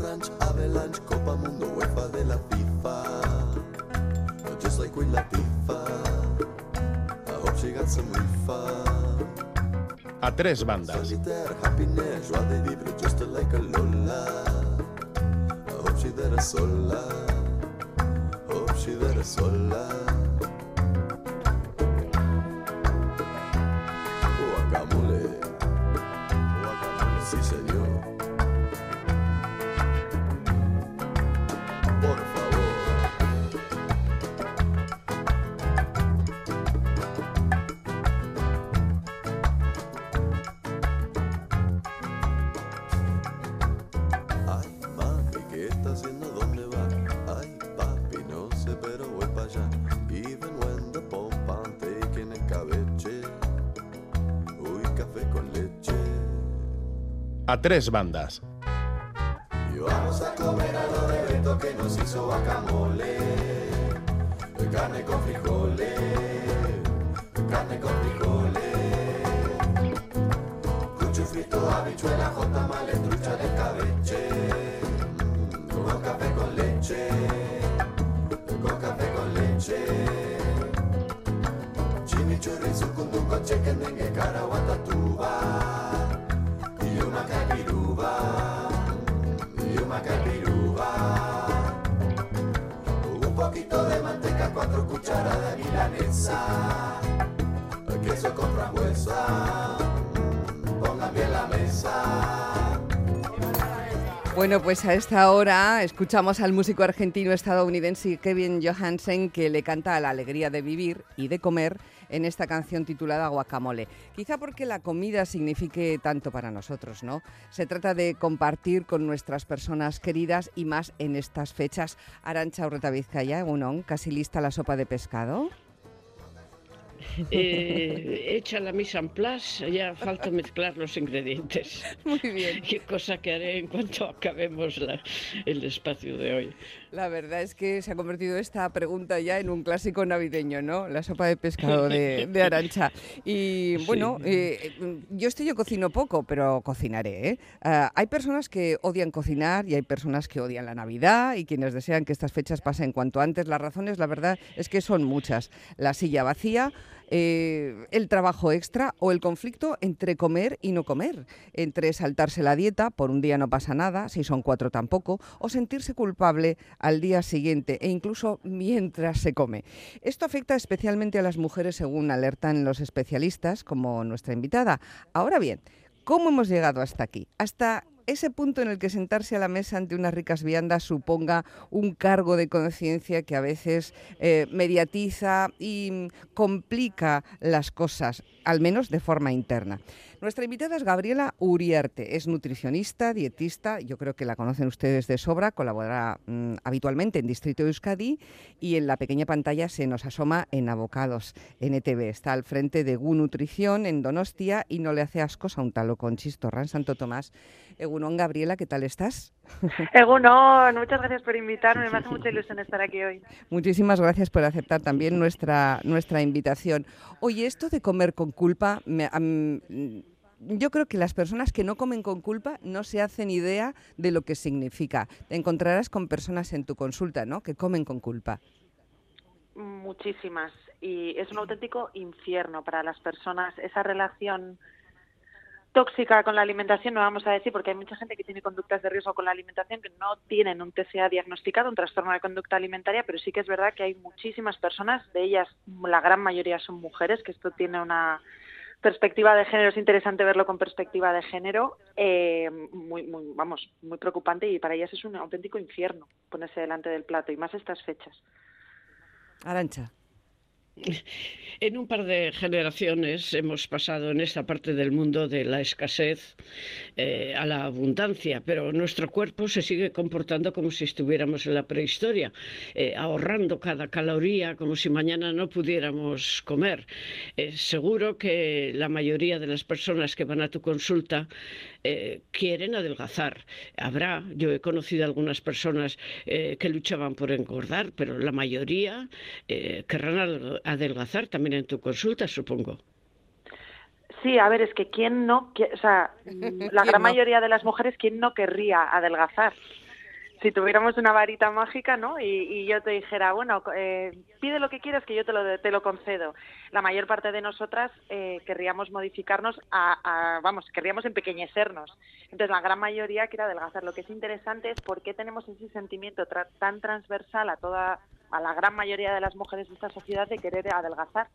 Ranch, Avalanche, Copa Mundo, UEFA de la FIFA. Just like Queen Latifah. I hope she got some. A tres bandas. Just like a Lola. I hope she there sola. Hope she there sola. A tres bandas. Y vamos a comer algo de Beto que nos hizo guacamole. Carne con frijoles. Carne con frijoles. Cucho frito, habichuela, jotamales, trucha de escabeche. Mm, Con café con leche. Con café con leche. Chimichurri, sucundungo, chicken cucharadas de milanesa. Queso con frambuesa. Bueno, pues a esta hora escuchamos al músico argentino estadounidense Kevin Johansen que le canta la alegría de vivir y de comer en esta canción titulada Guacamole. Quizá porque la comida signifique tanto para nosotros, ¿no? Se trata de compartir con nuestras personas queridas y más en estas fechas. Arancha Urreta Vizcaya, Egunon, casi lista la sopa de pescado. Eh, hecha la mise en place, ya falta mezclar los ingredientes. Muy bien. Qué cosa que haré en cuanto acabemos la- el espacio de hoy. La verdad es que se ha convertido esta pregunta ya en un clásico navideño, ¿no? La sopa de pescado de, de Arancha. Y bueno, eh, yo estoy yo cocino poco, pero cocinaré. ¿eh? Ah, hay personas que odian cocinar y hay personas que odian la Navidad y quienes desean que estas fechas pasen cuanto antes. Las razones, la verdad, es que son muchas. La silla vacía, eh, el trabajo extra o el conflicto entre comer y no comer, entre saltarse la dieta, por un día no pasa nada, si son cuatro tampoco, o sentirse culpable al día siguiente e incluso mientras se come. Esto afecta especialmente a las mujeres según alertan los especialistas, como nuestra invitada. Ahora bien, ¿cómo hemos llegado hasta aquí? Hasta ese punto en el que sentarse a la mesa ante unas ricas viandas suponga un cargo de conciencia que a veces eh, mediatiza y mm, complica las cosas, al menos de forma interna. Nuestra invitada es Gabriela Uriarte, es nutricionista, dietista, yo creo que la conocen ustedes de sobra, colabora mm, habitualmente en Distrito de Euskadi y en la pequeña pantalla se nos asoma en Abocados NTV. Está al frente de GU Nutrición en Donostia y no le hace ascos a un talo con chistorra en Santo Tomás. Egunon, Gabriela, ¿qué tal estás? Egunon, muchas gracias por invitarme, me hace mucha ilusión estar aquí hoy. Muchísimas gracias por aceptar también nuestra, nuestra invitación. Oye, esto de comer con culpa, me- yo creo que las personas que no comen con culpa no se hacen idea de lo que significa. Te encontrarás con personas en tu consulta, ¿no? Que comen con culpa. Muchísimas. Y es un auténtico infierno para las personas esa relación tóxica con la alimentación, no vamos a decir, porque hay mucha gente que tiene conductas de riesgo con la alimentación que no tienen un TCA diagnosticado, un trastorno de conducta alimentaria, pero sí que es verdad que hay muchísimas personas, de ellas la gran mayoría son mujeres, que esto tiene una perspectiva de género, es interesante verlo con perspectiva de género, eh, muy, muy, vamos, muy preocupante y para ellas es un auténtico infierno ponerse delante del plato y más estas fechas. Arancha. En un par de generaciones hemos pasado en esta parte del mundo de la escasez eh, a la abundancia, pero nuestro cuerpo se sigue comportando como si estuviéramos en la prehistoria, eh, ahorrando cada caloría como si mañana no pudiéramos comer. Eh, seguro que la mayoría de las personas que van a tu consulta eh, quieren adelgazar. Habrá, yo he conocido algunas personas eh, que luchaban por engordar, pero la mayoría eh, querrán adel- adelgazar también en tu consulta, supongo. Sí, a ver, es que quién no, o sea, mm, la ¿Quién gran no? mayoría de las mujeres, ¿quién no querría adelgazar? si tuviéramos una varita mágica, ¿no? Y, yo te dijera, bueno, eh, pide lo que quieras que yo te lo, te lo concedo. La mayor parte de nosotras eh, querríamos modificarnos, a, vamos, querríamos empequeñecernos. Entonces, la gran mayoría quiere adelgazar. Lo que es interesante es por qué tenemos ese sentimiento tan transversal a toda, a la gran mayoría de las mujeres de esta sociedad de querer adelgazar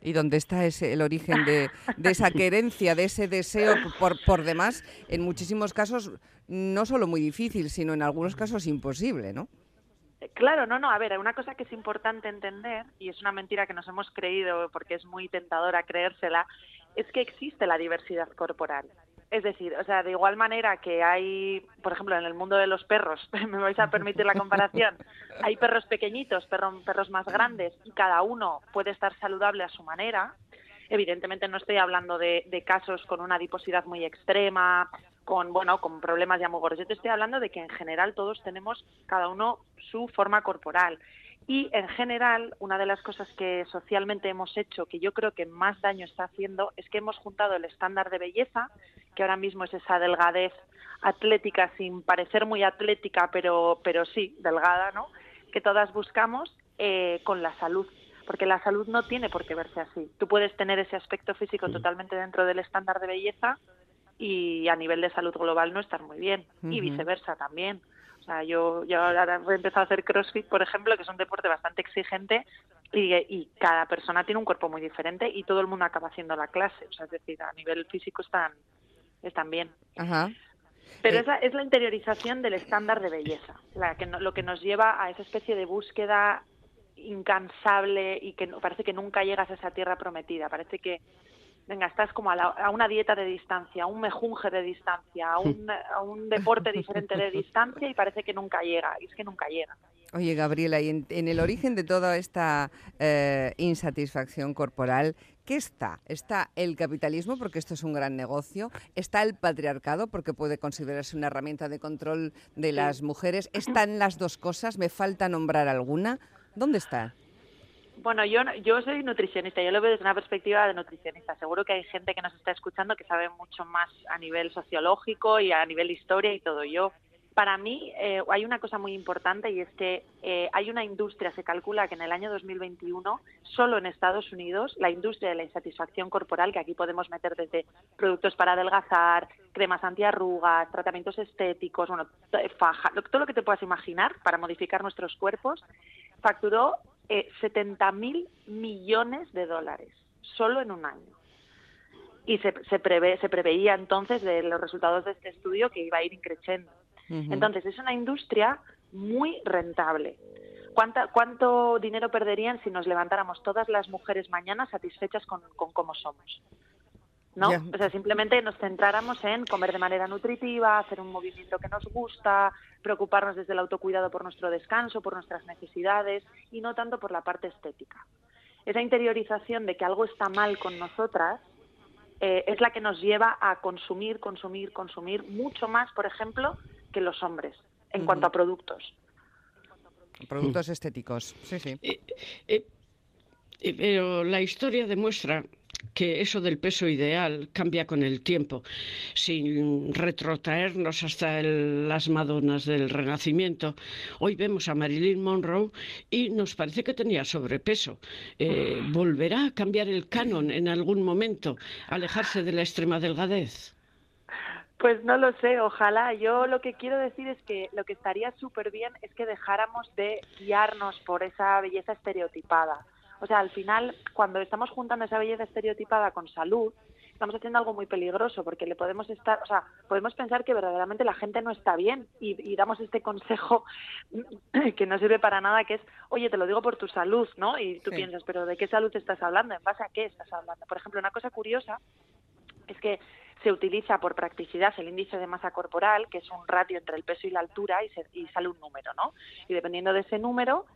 y dónde está ese, el origen de, esa querencia, de ese deseo por, por demás, en muchísimos casos no solo muy difícil, sino en algunos casos imposible, ¿no? Claro, no, no, a ver, una cosa que es importante entender, y es una mentira que nos hemos creído porque es muy tentadora creérsela, es que existe la diversidad corporal. Es decir, o sea, de igual manera que hay, por ejemplo, en el mundo de los perros, me vais a permitir la comparación, hay perros pequeñitos, perros, perros más grandes, y cada uno puede estar saludable a su manera. Evidentemente no estoy hablando de, casos con una adiposidad muy extrema, con bueno con problemas de amogores. Yo te estoy hablando de que en general todos tenemos cada uno su forma corporal y en general una de las cosas que socialmente hemos hecho que yo creo que más daño está haciendo es que hemos juntado el estándar de belleza que ahora mismo es esa delgadez atlética sin parecer muy atlética pero pero sí delgada no que todas buscamos eh, con la salud. Porque la salud no tiene por qué verse así. Tú puedes tener ese aspecto físico totalmente dentro del estándar de belleza y a nivel de salud global no estar muy bien. Y viceversa también. O sea, yo, yo ahora he empezado a hacer CrossFit, por ejemplo, que es un deporte bastante exigente y, y, cada persona tiene un cuerpo muy diferente y todo el mundo acaba haciendo la clase. O sea, es decir, a nivel físico están, están bien. Pero esa es la interiorización del estándar de belleza, la que lo que nos lleva a esa especie de búsqueda incansable y que parece que nunca llegas a esa tierra prometida. Parece que venga, estás como a, una dieta de distancia, a un mejunje de distancia, a un, a un deporte diferente de distancia y parece que nunca llega, y es que nunca llega. Oye, Gabriela, y en, el origen de toda esta eh, insatisfacción corporal, ¿qué está? ¿Está el capitalismo, porque esto es un gran negocio? ¿Está el patriarcado, porque puede considerarse una herramienta de control de las mujeres? ¿Están las dos cosas? ¿Me falta nombrar alguna? ¿Dónde está? Bueno, yo, yo soy nutricionista, yo lo veo desde una perspectiva de nutricionista. Seguro que hay gente que nos está escuchando que sabe mucho más a nivel sociológico y a nivel historia y todo. Yo, para mí, eh, hay una cosa muy importante y es que eh, hay una industria, se calcula que en el año 2021, solo en Estados Unidos, la industria de la insatisfacción corporal, que aquí podemos meter desde productos para adelgazar, cremas antiarrugas, tratamientos estéticos, bueno, faja, todo lo que te puedas imaginar para modificar nuestros cuerpos, facturó eh, 70 mil millones de dólares solo en un año. Y se, se, prevé, se preveía entonces de los resultados de este estudio que iba a ir increciendo. Entonces es una industria muy rentable. ¿Cuánta, ¿Cuánto dinero perderían si nos levantáramos todas las mujeres mañana satisfechas con, con cómo somos? ¿No? O sea, simplemente nos centráramos en comer de manera nutritiva, hacer un movimiento que nos gusta, preocuparnos desde el autocuidado por nuestro descanso, por nuestras necesidades y no tanto por la parte estética. Esa interiorización de que algo está mal con nosotras eh, es la que nos lleva a consumir, consumir, consumir mucho más, por ejemplo, que los hombres en cuanto a productos. Productos estéticos, sí, sí. Eh, eh, pero la historia demuestra que eso del peso ideal cambia con el tiempo, sin retrotraernos hasta las Madonas del Renacimiento. Hoy vemos a Marilyn Monroe y nos parece que tenía sobrepeso. Eh, ¿Volverá a cambiar el canon en algún momento, alejarse de la extrema delgadez? Pues no lo sé, ojalá. Yo lo que quiero decir es que lo que estaría súper bien es que dejáramos de guiarnos por esa belleza estereotipada o sea, al final, cuando estamos juntando esa belleza estereotipada con salud, estamos haciendo algo muy peligroso porque le podemos estar, o sea, podemos pensar que verdaderamente la gente no está bien y, damos este consejo que no sirve para nada, que es, oye, te lo digo por tu salud, ¿no? Y tú piensas, pero ¿de qué salud estás hablando? ¿En base a qué estás hablando? Por ejemplo, una cosa curiosa es que se utiliza por practicidad el índice de masa corporal, que es un ratio entre el peso y la altura, y, y sale un número, ¿no? Y dependiendo de ese número,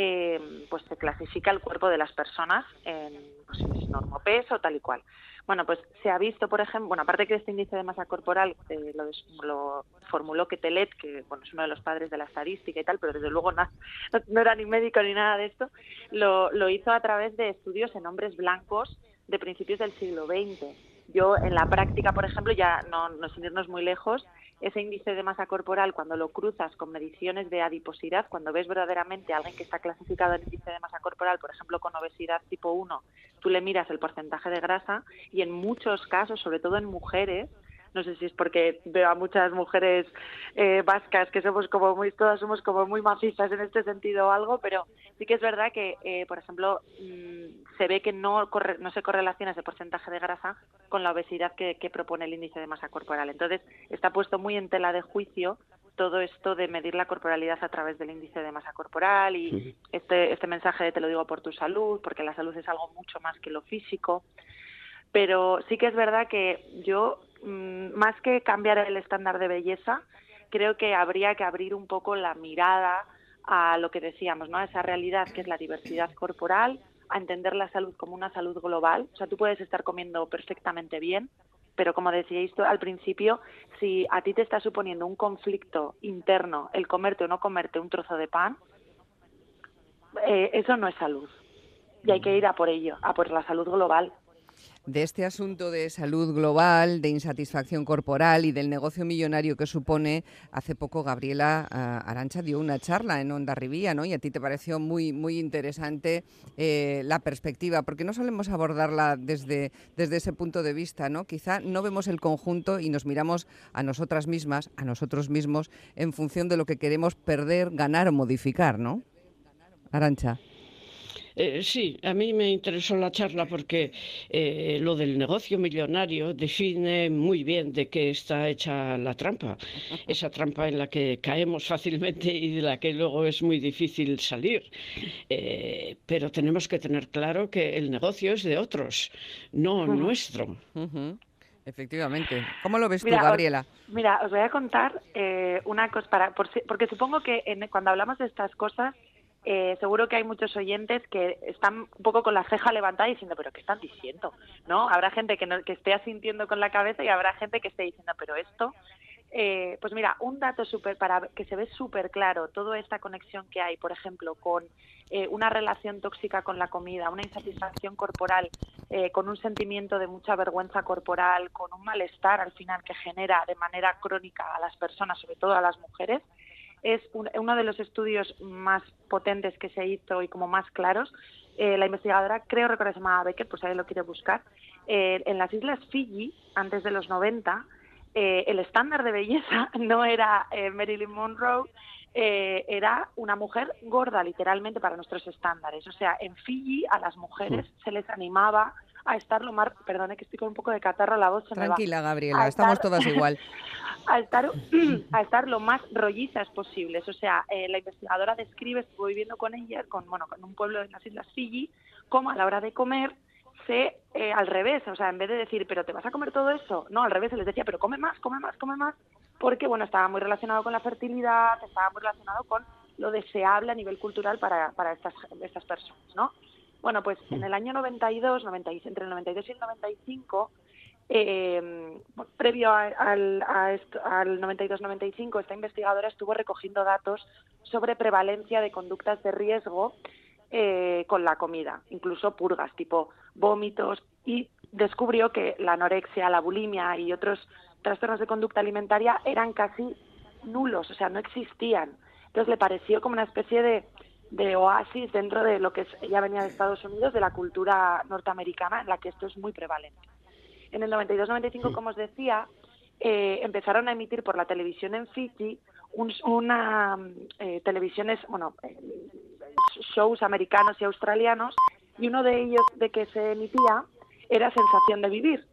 eh, pues se clasifica el cuerpo de las personas en pues, normopeso, tal y cual. Bueno, pues se ha visto, por ejemplo, bueno, aparte que este índice de masa corporal eh, lo, formuló Ketelet, que bueno, es uno de los padres de la estadística y tal, pero desde luego no, no era ni médico ni nada de esto, lo, lo hizo a través de estudios en hombres blancos de principios del siglo XX. Yo en la práctica, por ejemplo, ya no, no sin muy lejos, ese índice de masa corporal, cuando lo cruzas con mediciones de adiposidad, cuando ves verdaderamente a alguien que está clasificado en índice de masa corporal, por ejemplo, con obesidad tipo 1, tú le miras el porcentaje de grasa y en muchos casos, sobre todo en mujeres, no sé si es porque veo a muchas mujeres eh, vascas que somos como muy, todas somos como muy macizas en este sentido o algo, pero sí que es verdad que, eh, por ejemplo, mm, se ve que no, no se correlaciona ese porcentaje de grasa con la obesidad que, propone el índice de masa corporal. Entonces, está puesto muy en tela de juicio todo esto de medir la corporalidad a través del índice de masa corporal y este, este mensaje de te lo digo por tu salud, porque la salud es algo mucho más que lo físico. Pero sí que es verdad que yo más que cambiar el estándar de belleza, creo que habría que abrir un poco la mirada a lo que decíamos, ¿no? A esa realidad que es la diversidad corporal, a entender la salud como una salud global. O sea, tú puedes estar comiendo perfectamente bien, pero como decíais al principio, si a ti te está suponiendo un conflicto interno el comerte o no comerte un trozo de pan, eh, eso no es salud. Y hay que ir a por ello, a por la salud global de este asunto de salud global, de insatisfacción corporal y del negocio millonario que supone, hace poco Gabriela ah, Arancha dio una charla en Onda Rivía, ¿no? Y a ti te pareció muy, muy interesante eh, la perspectiva, porque no solemos abordarla desde, desde ese punto de vista, ¿no? Quizá no vemos el conjunto y nos miramos a nosotras mismas, a nosotros mismos, en función de lo que queremos perder, ganar o modificar, ¿no? Arancha. Eh, sí, a mí me interesó la charla porque eh, lo del negocio millonario define muy bien de qué está hecha la trampa. Esa trampa en la que caemos fácilmente y de la que luego es muy difícil salir. Eh, pero tenemos que tener claro que el negocio es de otros, no nuestro. Efectivamente. ¿Cómo lo ves tú, Gabriela? mira, os voy a contar una cosa, para, porque supongo que cuando hablamos de estas cosas eh, seguro que hay muchos oyentes que están un poco con la ceja levantada diciendo, pero ¿qué están diciendo? ¿No? Habrá gente que, no, que esté asintiendo con la cabeza y habrá gente que esté diciendo, pero esto... Eh, pues mira, un dato súper para que se ve súper claro toda esta conexión que hay, por ejemplo, con eh, una relación tóxica con la comida, una insatisfacción corporal, con un sentimiento de mucha vergüenza corporal, con un malestar al final que genera de manera crónica a las personas, sobre todo a las mujeres, es uno de los estudios más potentes que se hizo y como más claros. Eh, la investigadora, creo recordar, se llamaba Becker, pues ahí lo quiere buscar. Eh, en las islas Fiji, antes de los 90, eh, el estándar de belleza no era Marilyn Monroe, era una mujer gorda, literalmente, para nuestros estándares. O sea, en Fiji a las mujeres se les animaba a estar lo más, perdone que estoy con un poco de catarro la voz. Se Tranquila, Gabriela, estamos todas igual. a estar, a estar lo más rollizas posibles. O sea, eh, la investigadora describe, estuvo viviendo con ella, con, bueno, con un pueblo de las Islas Fiji, como a la hora de comer se eh, al revés, o sea, en vez de decir, pero te vas a comer todo eso, no, al revés, se les decía, pero come más, come más, come más, porque, bueno, estaba muy relacionado con la fertilidad, estaba muy relacionado con lo deseable a nivel cultural para, para estas, estas personas, ¿no? Bueno, pues en el año 92, entre el 92 y el 95, eh, previo al, al 92-95, esta investigadora estuvo recogiendo datos sobre prevalencia de conductas de riesgo eh, con la comida, incluso purgas, tipo vómitos, y descubrió que la anorexia, la bulimia y otros trastornos de conducta alimentaria eran casi nulos, o sea, no existían. Entonces le pareció como una especie de de oasis dentro de lo que es, ella venía de Estados Unidos, de la cultura norteamericana, en la que esto es muy prevalente. En el 92-95, como os decía, eh, empezaron a emitir por la televisión en Fiji una eh, televisiones, bueno, eh, shows americanos y australianos, y uno de ellos de que se emitía era Sensación de Vivir.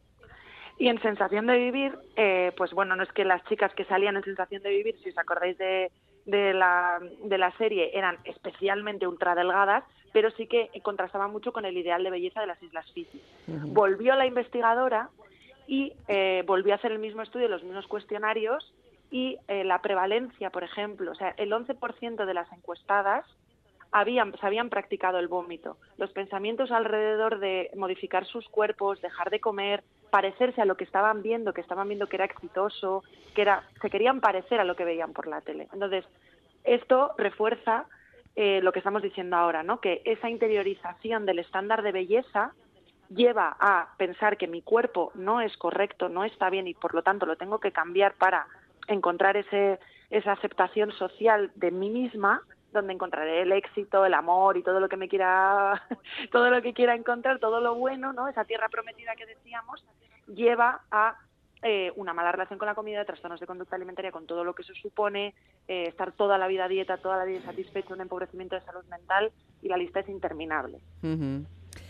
Y en Sensación de Vivir, eh, pues bueno, no es que las chicas que salían en Sensación de Vivir, si os acordáis de de la, de la serie eran especialmente ultradelgadas, pero sí que contrastaban mucho con el ideal de belleza de las Islas Fiji. Volvió la investigadora y eh, volvió a hacer el mismo estudio, los mismos cuestionarios, y eh, la prevalencia, por ejemplo, o sea, el 11% de las encuestadas habían, se habían practicado el vómito. Los pensamientos alrededor de modificar sus cuerpos, dejar de comer, parecerse a lo que estaban viendo, que estaban viendo que era exitoso, que era, se querían parecer a lo que veían por la tele. Entonces, esto refuerza eh, lo que estamos diciendo ahora, ¿no? Que esa interiorización del estándar de belleza lleva a pensar que mi cuerpo no es correcto, no está bien y por lo tanto lo tengo que cambiar para encontrar ese, esa aceptación social de mí misma donde encontraré el éxito, el amor y todo lo que me quiera, todo lo que quiera encontrar, todo lo bueno, ¿no? Esa tierra prometida que decíamos, lleva a eh, una mala relación con la comida, trastornos de conducta alimentaria, con todo lo que eso supone, eh, estar toda la vida a dieta, toda la vida insatisfecho, un empobrecimiento de salud mental y la lista es interminable.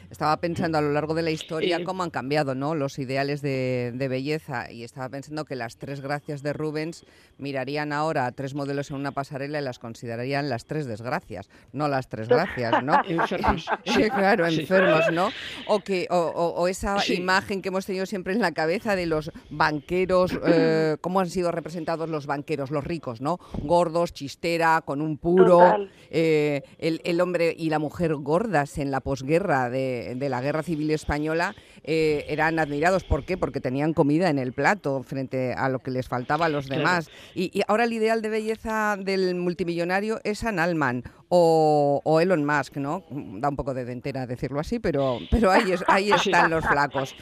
Estaba pensando a lo largo de la historia cómo han cambiado ¿no? los ideales de, belleza y estaba pensando que las tres gracias de Rubens mirarían ahora a tres modelos en una pasarela y las considerarían las tres desgracias, no las tres gracias, ¿no? enfermos. Sí, claro, enfermos, ¿no? O, que, o, esa imagen que hemos tenido siempre en la cabeza de los banqueros, eh, cómo han sido representados los banqueros, los ricos, ¿no? Gordos, chistera, con un puro, eh, el, el hombre y la mujer gordas en la posguerra de de, la Guerra Civil Española eh, eran admirados. ¿Por qué? Porque tenían comida en el plato frente a lo que les faltaba a los demás. Y, ahora el ideal de belleza del multimillonario es San Alman o, Elon Musk, ¿no? Da un poco de dentera decirlo así, pero, pero ahí, ahí están los flacos.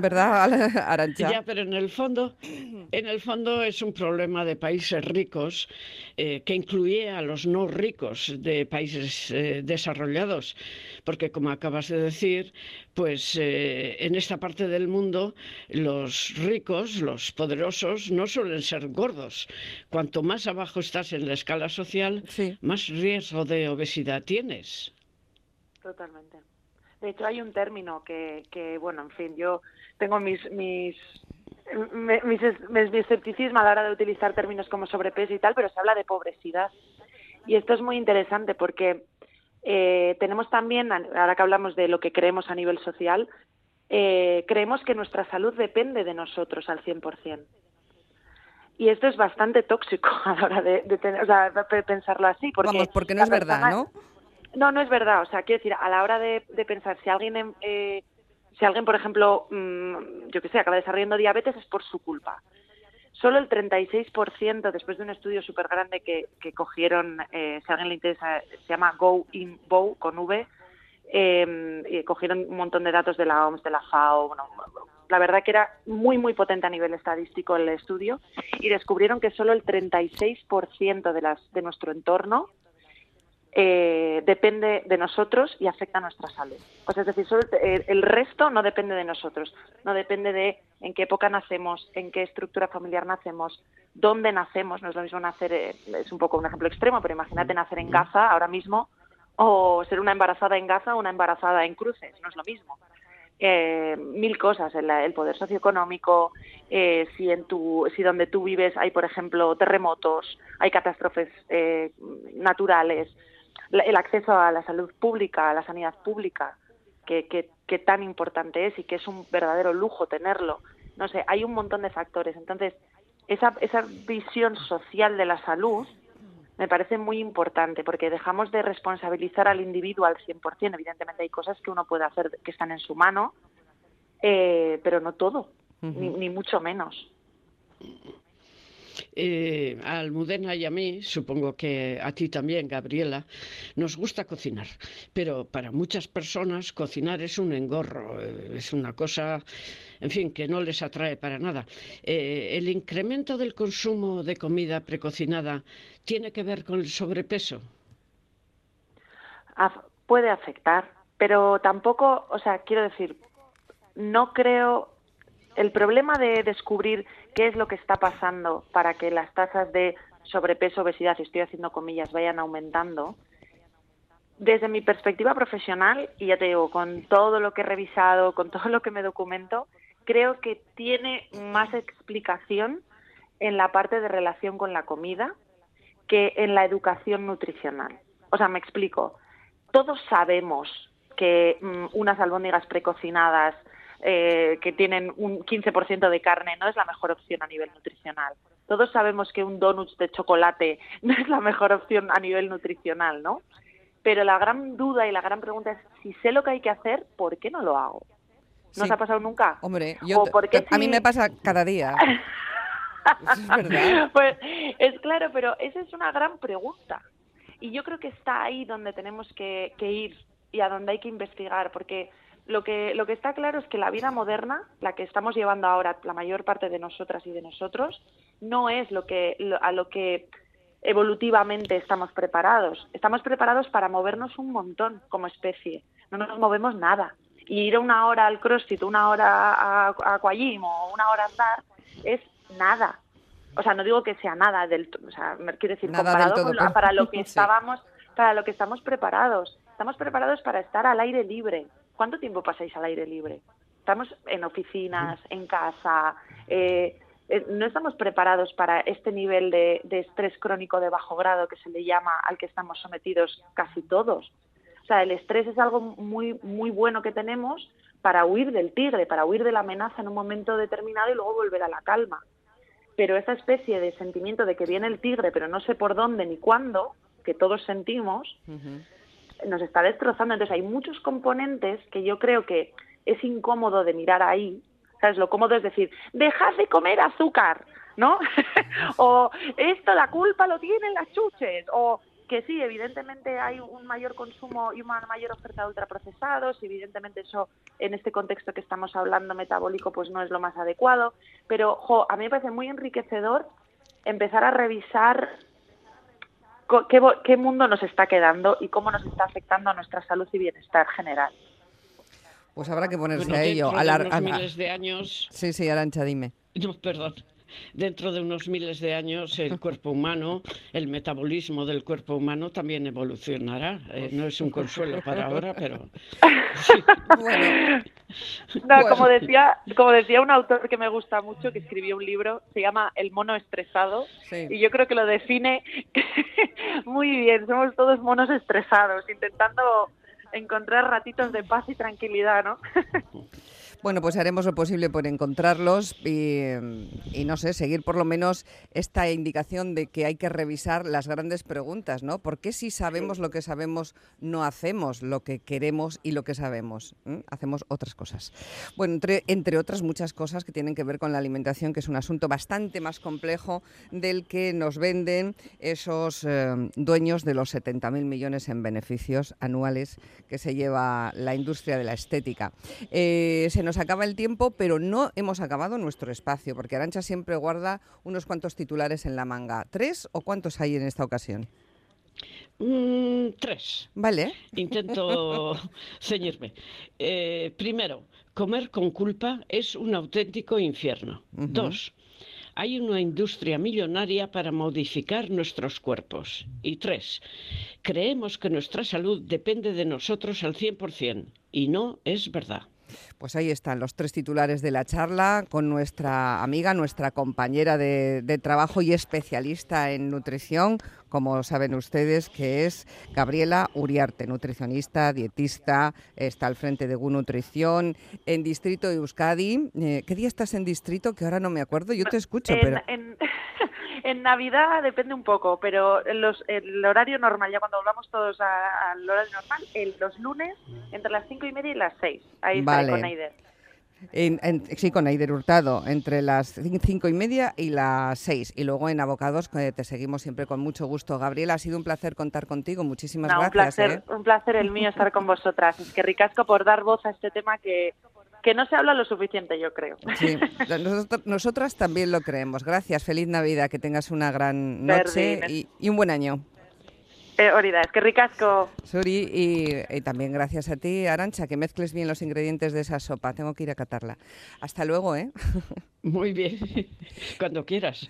¿Verdad, Arancha? Ya, pero en el fondo, en el fondo es un problema de países ricos eh, que incluye a los no ricos de países eh, desarrollados, porque como acabas de decir, pues eh, en esta parte del mundo los ricos, los poderosos, no suelen ser gordos. Cuanto más abajo estás en la escala social, más riesgo de obesidad tienes. Totalmente. De hecho, hay un término que, que bueno, en fin, yo tengo mis, mis mi, escepticismo a la hora de utilizar términos como sobrepeso y tal, pero se habla de pobresidad. Y esto es muy interesante porque eh, tenemos también, ahora que hablamos de lo que creemos a nivel social, eh, creemos que nuestra salud depende de nosotros al 100%. Y esto es bastante tóxico a la hora de, pensarlo así. Porque Vamos, porque no es verdad, ¿no? No, no es verdad. O sea, quiero decir, a la hora de, pensar, si alguien, eh, si alguien, por ejemplo, mm, yo qué sé, acaba desarrollando diabetes, es por su culpa. Solo el 36%, después de un estudio súper grande que, cogieron, eh, si alguien le interesa, se llama Go in Bow con V, eh, cogieron un montón de datos de la OMS, de la FAO, la verdad que era muy, muy potente a nivel estadístico el estudio, y descubrieron que solo el 36% de, las, de nuestro entorno eh, depende de nosotros y afecta a nuestra salud. Pues es decir, el, resto no depende de nosotros, no depende de en qué época nacemos, en qué estructura familiar nacemos, dónde nacemos. No es lo mismo nacer, eh, es un poco un ejemplo extremo, pero imagínate nacer en Gaza ahora mismo o ser una embarazada en Gaza o una embarazada en Cruces, no es lo mismo. Eh, mil cosas, el, el poder socioeconómico, si en tu, si donde tú vives hay, por ejemplo, terremotos, hay catástrofes naturales, el acceso a la salud pública, a la sanidad pública, que, que, tan importante es y que es un verdadero lujo tenerlo. No sé, hay un montón de factores. Entonces, esa, esa visión social de la salud me parece muy importante porque dejamos de responsabilizar al individuo al 100%. Evidentemente hay cosas que uno puede hacer que están en su mano, eh, pero no todo, ni, ni mucho menos eh, a Almudena y a mí, supongo que a ti también, Gabriela, nos gusta cocinar, pero para muchas personas cocinar es un engorro, eh, es una cosa, en fin, que no les atrae para nada. Eh, ¿El incremento del consumo de comida precocinada tiene que ver con el sobrepeso? puede afectar, pero tampoco, o sea, quiero decir, no creo el problema de descubrir qué es lo que está pasando para que las tasas de sobrepeso, obesidad, y estoy haciendo comillas, vayan aumentando, desde mi perspectiva profesional, y ya te digo, con todo lo que he revisado, con todo lo que me documento, creo que tiene más explicación en la parte de relación con la comida que en la educación nutricional. O sea, me explico. Todos sabemos que mm, unas albóndigas precocinadas eh, que tienen un 15% de carne no es la mejor opción a nivel nutricional. Todos sabemos que un donut de chocolate no es la mejor opción a nivel nutricional, ¿no? Pero la gran duda y la gran pregunta es, si sé lo que hay que hacer, ¿por qué no lo hago? ¿No os ha pasado nunca? Hombre, yo, a mí me pasa cada día. es verdad. Pues es claro, pero esa es una gran pregunta. Y yo creo que está ahí donde tenemos que, que ir y a donde hay que investigar, porque lo que, lo que está claro es que la vida moderna, la que estamos llevando ahora la mayor parte de nosotras y de nosotros, no es lo que, lo- a lo que evolutivamente estamos preparados. Estamos preparados para movernos un montón como especie. No nos movemos nada. Y ir una hora al CrossFit, una hora a, a o una hora a andar es nada. O sea, no digo que sea nada del o sea, quiero decir, Nada comparado todo, con lo- para lo que Sí. estábamos, para lo que estamos preparados. Estamos preparados para estar al aire libre. ¿Cuánto tiempo pasáis al aire libre? Estamos en oficinas, en casa, eh, eh, no estamos preparados para este nivel de, de estrés crónico de bajo grado que se le llama al que estamos sometidos casi todos. O sea, el estrés es algo muy, muy bueno que tenemos para huir del tigre, para huir de la amenaza en un momento determinado y luego volver a la calma. Pero esa especie de sentimiento de que viene el tigre, pero no sé por dónde ni cuándo, que todos sentimos, Ujú. Nos está destrozando. Entonces hay muchos componentes que yo creo que es incómodo de mirar ahí. ¿Sabes? Lo cómodo es decir, dejad de comer azúcar, ¿no? o esto, la culpa lo tienen las chuches. O que sí, evidentemente hay un mayor consumo y una mayor oferta de ultraprocesados, evidentemente eso en este contexto que estamos hablando metabólico pues no es lo más adecuado, pero a mí me parece muy enriquecedor empezar a revisar qué, qué mundo nos está quedando y cómo nos está afectando a nuestra salud y bienestar general. Pues habrá que ponerse Bueno, a ello. a la- a- miles de años, Sí, sí, Arancha, dime. no, perdón, dentro de unos miles de años el cuerpo humano, el metabolismo del cuerpo humano también evolucionará. Eh, no es un consuelo para ahora, pero sí. Bueno, No, Bueno. como decía, como decía un autor que me gusta mucho, que escribió un libro, se llama El mono estresado, sí. y yo creo que lo define muy bien. Somos todos monos estresados, intentando encontrar ratitos de paz y tranquilidad, ¿no? Bueno, pues haremos lo posible por encontrarlos y, y no sé, seguir por lo menos esta indicación de que hay que revisar las grandes preguntas, ¿no? ¿Por qué si sabemos lo que sabemos no hacemos lo que queremos y lo que sabemos? ¿Mm? Hacemos otras cosas. Bueno, entre, entre otras muchas cosas que tienen que ver con la alimentación, que es un asunto bastante más complejo del que nos venden esos eh, dueños de los 70.000 millones en beneficios anuales que se lleva la industria de la estética. Eh, se nos acaba el tiempo, pero no hemos acabado nuestro espacio, porque Arancha siempre guarda unos cuantos titulares en la manga. ¿Tres o cuántos hay en esta ocasión? Mm, tres. Vale. Intento ceñirme. Eh, primero, comer con culpa es un auténtico infierno. Dos, hay una industria millonaria para modificar nuestros cuerpos. Y tres, creemos que nuestra salud depende de nosotros al 100% y no es verdad. Pues ahí están los tres titulares de la charla con nuestra amiga, nuestra compañera de, de trabajo y especialista en nutrición, como saben ustedes, que es Gabriela Uriarte, nutricionista, dietista, está al frente de GU Nutrición en Distrito de Euskadi. Eh, ¿Qué día estás en Distrito? Que ahora no me acuerdo, yo te escucho, En, pero... en- en Navidad depende un poco, pero en los- el horario normal, ya cuando volvamos todos al horario normal, el- los lunes entre las cinco y media y las seis. Ahí está, Vale. con Aider. En- en- sí, con Aider Hurtado, entre las cin- cinco y media y las seis. Y luego en Abocados, que te seguimos siempre con mucho gusto. Gabriela, ha sido un placer contar contigo. Muchísimas No, un gracias. placer, ¿eh? un placer el mío estar con vosotras. Es que ricasco por dar voz a este tema que, que no se habla lo suficiente, yo creo. Sí, nosotros- nosotras también lo creemos. Gracias, feliz Navidad, que tengas una gran noche y, y un buen año. Eh, Orida, es que ricasco. Suri, y, y también gracias a ti, Arancha, que mezcles bien los ingredientes de esa sopa. Tengo que ir a catarla. Hasta luego, ¿eh? Muy bien, cuando quieras.